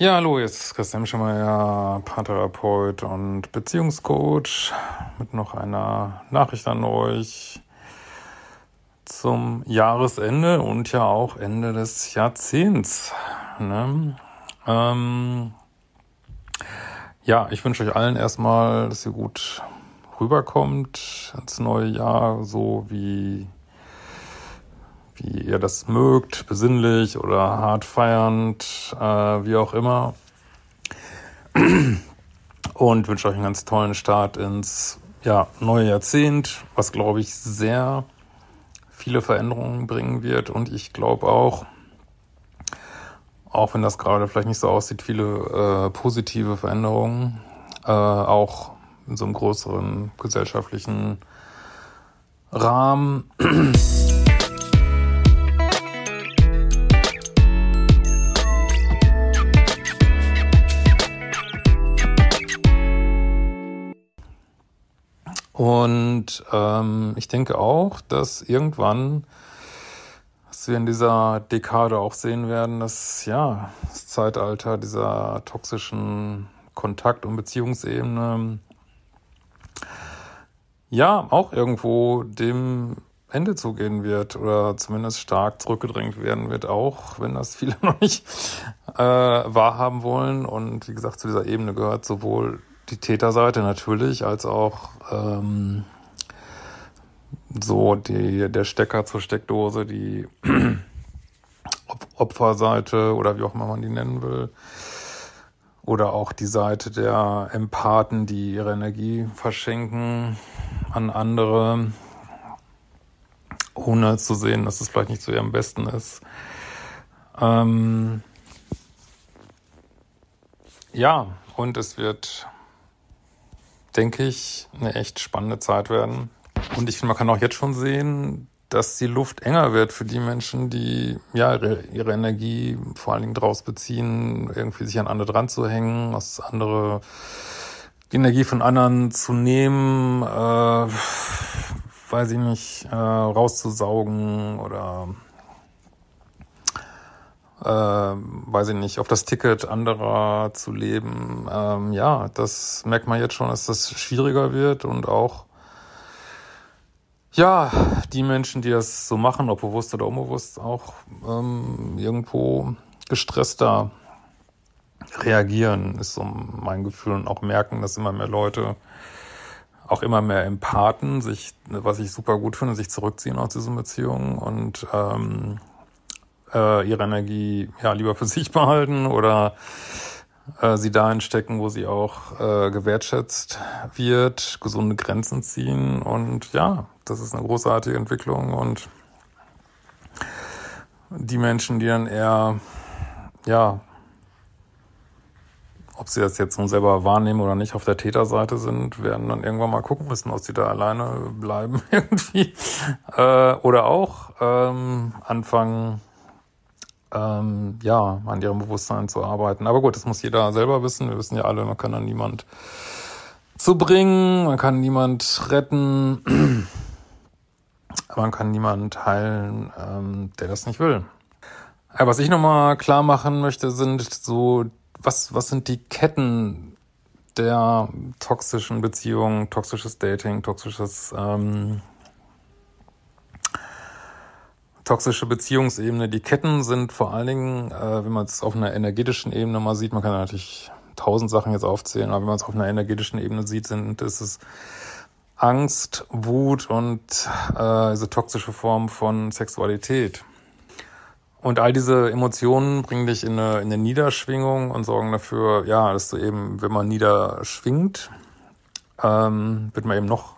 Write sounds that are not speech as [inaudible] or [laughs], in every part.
Ja, hallo, jetzt ist Christian Schemmer, Paartherapeut und Beziehungscoach mit noch einer Nachricht an euch. zum Jahresende und ja auch Ende des Jahrzehnts. Ne? Ähm, ja, ich wünsche euch allen erstmal, dass ihr gut rüberkommt ins neue Jahr, so wie, wie ihr das mögt, besinnlich oder hart feiernd, äh, wie auch immer. Und wünsche euch einen ganz tollen Start ins ja, neue Jahrzehnt, was glaube ich sehr viele Veränderungen bringen wird. Und ich glaube auch, auch wenn das gerade vielleicht nicht so aussieht, viele äh, positive Veränderungen, äh, auch in so einem größeren gesellschaftlichen Rahmen. Und ähm, ich denke auch, dass irgendwann, was wir in dieser Dekade auch sehen werden, dass ja das Zeitalter dieser toxischen Kontakt- und Beziehungsebene ja auch irgendwo dem Ende zugehen wird oder zumindest stark zurückgedrängt werden wird, auch wenn das viele [laughs] noch nicht äh, wahrhaben wollen. Und wie gesagt, zu dieser Ebene gehört sowohl die Täterseite natürlich, als auch ähm, so die, der Stecker zur Steckdose, die [clears throat] Opferseite oder wie auch immer man die nennen will. Oder auch die Seite der Empathen, die ihre Energie verschenken an andere, ohne zu sehen, dass es vielleicht nicht zu ihrem Besten ist. Ähm ja, und es wird denke ich, eine echt spannende Zeit werden. Und ich finde, man kann auch jetzt schon sehen, dass die Luft enger wird für die Menschen, die ja ihre, Energie vor allen Dingen draus beziehen, irgendwie sich an andere dran zu hängen, was andere die Energie von anderen zu nehmen, äh, weiß ich nicht, äh, rauszusaugen oder äh, weiß ich nicht, auf das Ticket anderer zu leben. Ähm, ja, das merkt man jetzt schon, dass das schwieriger wird und auch ja, die Menschen, die das so machen, ob bewusst oder unbewusst, auch ähm, irgendwo gestresster reagieren, ist so mein Gefühl und auch merken, dass immer mehr Leute, auch immer mehr Empathen, sich, was ich super gut finde, sich zurückziehen aus diesen Beziehungen und ähm, äh, ihre Energie ja lieber für [laughs] sich behalten oder äh, sie dahin stecken, wo sie auch äh, gewertschätzt wird, gesunde Grenzen ziehen und ja, das ist eine großartige Entwicklung und die Menschen, die dann eher ja ob sie das jetzt nun selber wahrnehmen oder nicht, auf der Täterseite sind, werden dann irgendwann mal gucken müssen, ob sie da alleine bleiben [laughs] irgendwie. Äh, oder auch ähm, anfangen, ähm, ja, an ihrem Bewusstsein zu arbeiten. Aber gut, das muss jeder selber wissen. Wir wissen ja alle, man kann dann niemand zu bringen, man kann niemand retten, [clears throat] man kann niemand heilen, ähm, der das nicht will. Ja, was ich nochmal klar machen möchte, sind so, was, was sind die Ketten der toxischen Beziehungen, toxisches Dating, toxisches ähm, toxische Beziehungsebene. Die Ketten sind vor allen Dingen, äh, wenn man es auf einer energetischen Ebene mal sieht, man kann natürlich tausend Sachen jetzt aufzählen, aber wenn man es auf einer energetischen Ebene sieht, sind ist es Angst, Wut und äh, diese toxische Form von Sexualität. Und all diese Emotionen bringen dich in eine, in eine Niederschwingung und sorgen dafür, ja, dass du eben, wenn man niederschwingt, ähm, wird man eben noch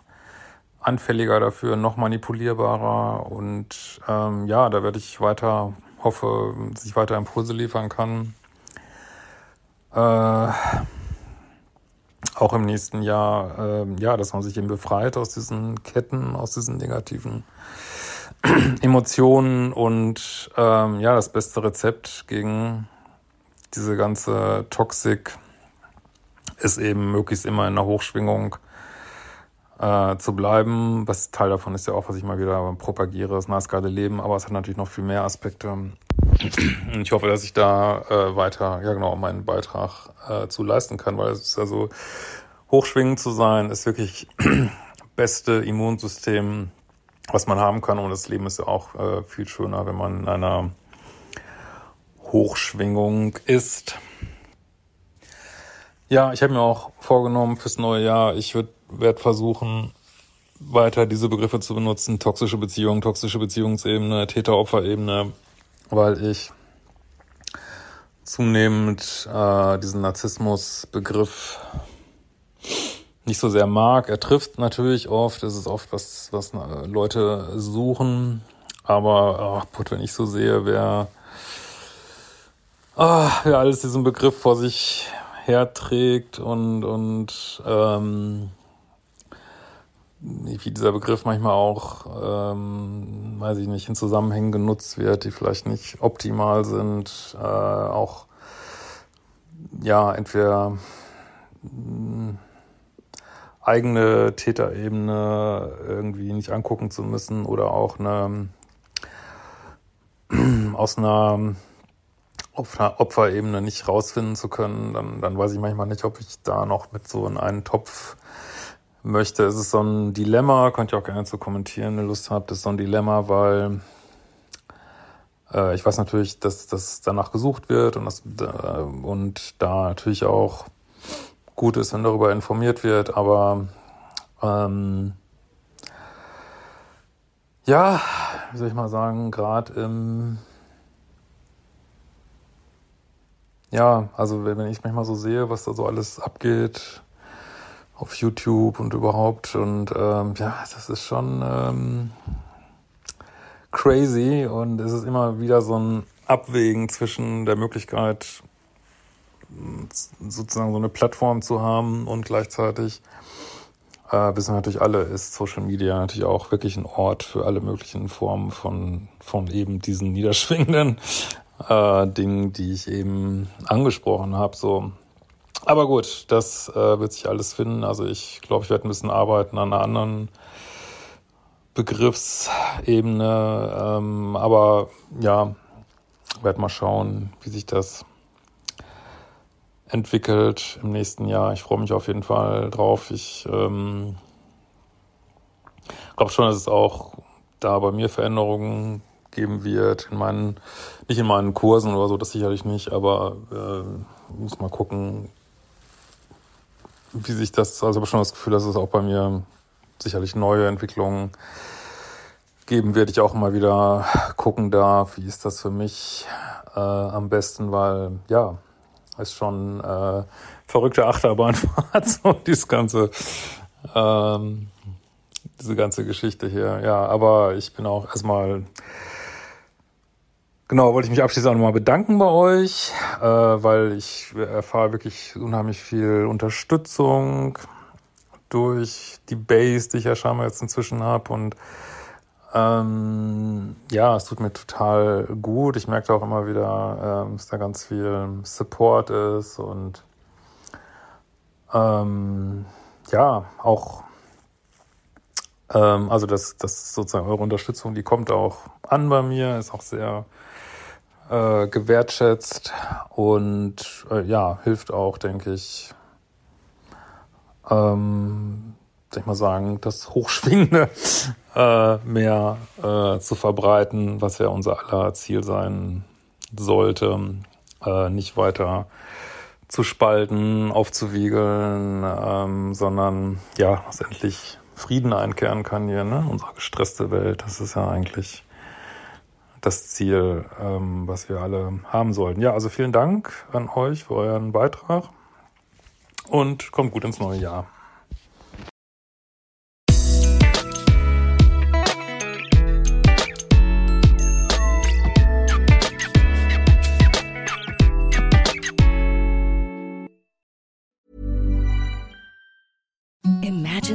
anfälliger dafür, noch manipulierbarer und ähm, ja, da werde ich weiter, hoffe, dass ich weiter Impulse liefern kann. Äh, auch im nächsten Jahr, äh, ja, dass man sich eben befreit aus diesen Ketten, aus diesen negativen [clears throat] Emotionen und ähm, ja, das beste Rezept gegen diese ganze Toxik ist eben möglichst immer in der Hochschwingung äh, zu bleiben. Was Teil davon ist ja auch, was ich mal wieder propagiere, das nice geile Leben, aber es hat natürlich noch viel mehr Aspekte. Ich hoffe, dass ich da äh, weiter, ja genau, meinen Beitrag äh, zu leisten kann, weil es ist ja so, hochschwingend zu sein, ist wirklich [clears throat] beste Immunsystem, was man haben kann. Und das Leben ist ja auch äh, viel schöner, wenn man in einer Hochschwingung ist. Ja, ich habe mir auch vorgenommen fürs neue Jahr, ich werde versuchen, weiter diese Begriffe zu benutzen, toxische Beziehung, toxische Beziehungsebene, Täter-Opfer-Ebene, weil ich zunehmend äh, diesen Narzissmus-Begriff nicht so sehr mag. Er trifft natürlich oft, es ist oft was, was äh, Leute suchen, aber ach, Put, wenn ich so sehe, wer, ah, wer alles diesen Begriff vor sich herträgt und, und ähm, wie dieser Begriff manchmal auch, ähm, weiß ich nicht, in Zusammenhängen genutzt wird, die vielleicht nicht optimal sind, äh, auch ja, entweder mh, eigene Täterebene irgendwie nicht angucken zu müssen oder auch eine [clears throat] aus einer Opferebene nicht rausfinden zu können, dann, dann weiß ich manchmal nicht, ob ich da noch mit so in einen Topf möchte. Es ist so ein Dilemma, könnt ihr auch gerne zu kommentieren, wenn ihr Lust habt, es ist so ein Dilemma, weil äh, ich weiß natürlich, dass das danach gesucht wird und, das, äh, und da natürlich auch gut ist, wenn darüber informiert wird, aber ähm, ja, wie soll ich mal sagen, gerade im ja, also wenn ich manchmal so sehe, was da so alles abgeht auf YouTube und überhaupt und ähm, ja, das ist schon ähm, crazy und es ist immer wieder so ein Abwägen zwischen der Möglichkeit, sozusagen so eine Plattform zu haben und gleichzeitig äh, wissen wir natürlich alle, ist Social Media natürlich auch wirklich ein Ort für alle möglichen Formen von, von eben diesen [laughs] niederschwingenden äh, Dingen, die ich eben angesprochen habe. So. Aber gut, das äh, wird sich alles finden. Also ich glaube, ich werde ein bisschen arbeiten an einer anderen Begriffsebene. Ähm, aber ja, werde mal schauen, wie sich das entwickelt im nächsten Jahr. Ich freue mich auf jeden Fall drauf. Ich ähm, glaube schon, dass es auch da bei mir Veränderungen geben wird. In meinen, nicht in meinen Kursen oder so, das sicherlich nicht, aber äh, muss mal gucken, wie sich das, also ich habe schon das Gefühl, dass es auch bei mir sicherlich neue Entwicklungen geben wird. Ich auch mal wieder gucken darf, wie ist das für mich äh, am besten, weil ja, ist schon äh, verrückte Achterbahnfahrt, [laughs] so dieses ganze, ähm, diese ganze Geschichte hier. Ja, aber ich bin auch erstmal, genau, wollte ich mich abschließend auch nochmal bedanken bei euch, äh, weil ich erfahre wirklich unheimlich viel Unterstützung durch die Base, die ich ja scheinbar jetzt inzwischen habe und ähm, ja, es tut mir total gut. Ich merke auch immer wieder, ähm, dass da ganz viel Support ist und ähm, ja, auch ähm, also das, das sozusagen eure Unterstützung, die kommt auch an bei mir, ist auch sehr äh, gewertschätzt und äh, ja, hilft auch, denke ich, ähm, soll ich mal sagen, das Hochschwingende [laughs] äh, mehr äh, zu verbreiten, was ja unser aller Ziel sein sollte, äh, nicht weiter zu spalten, aufzuwiegeln, ähm, sondern ja, dass endlich Frieden einkehren kann hier, ne? Unsere gestresste Welt, das ist ja eigentlich das Ziel, ähm, was wir alle haben sollten. Ja, also vielen Dank an euch für euren Beitrag und kommt gut ins neue Jahr.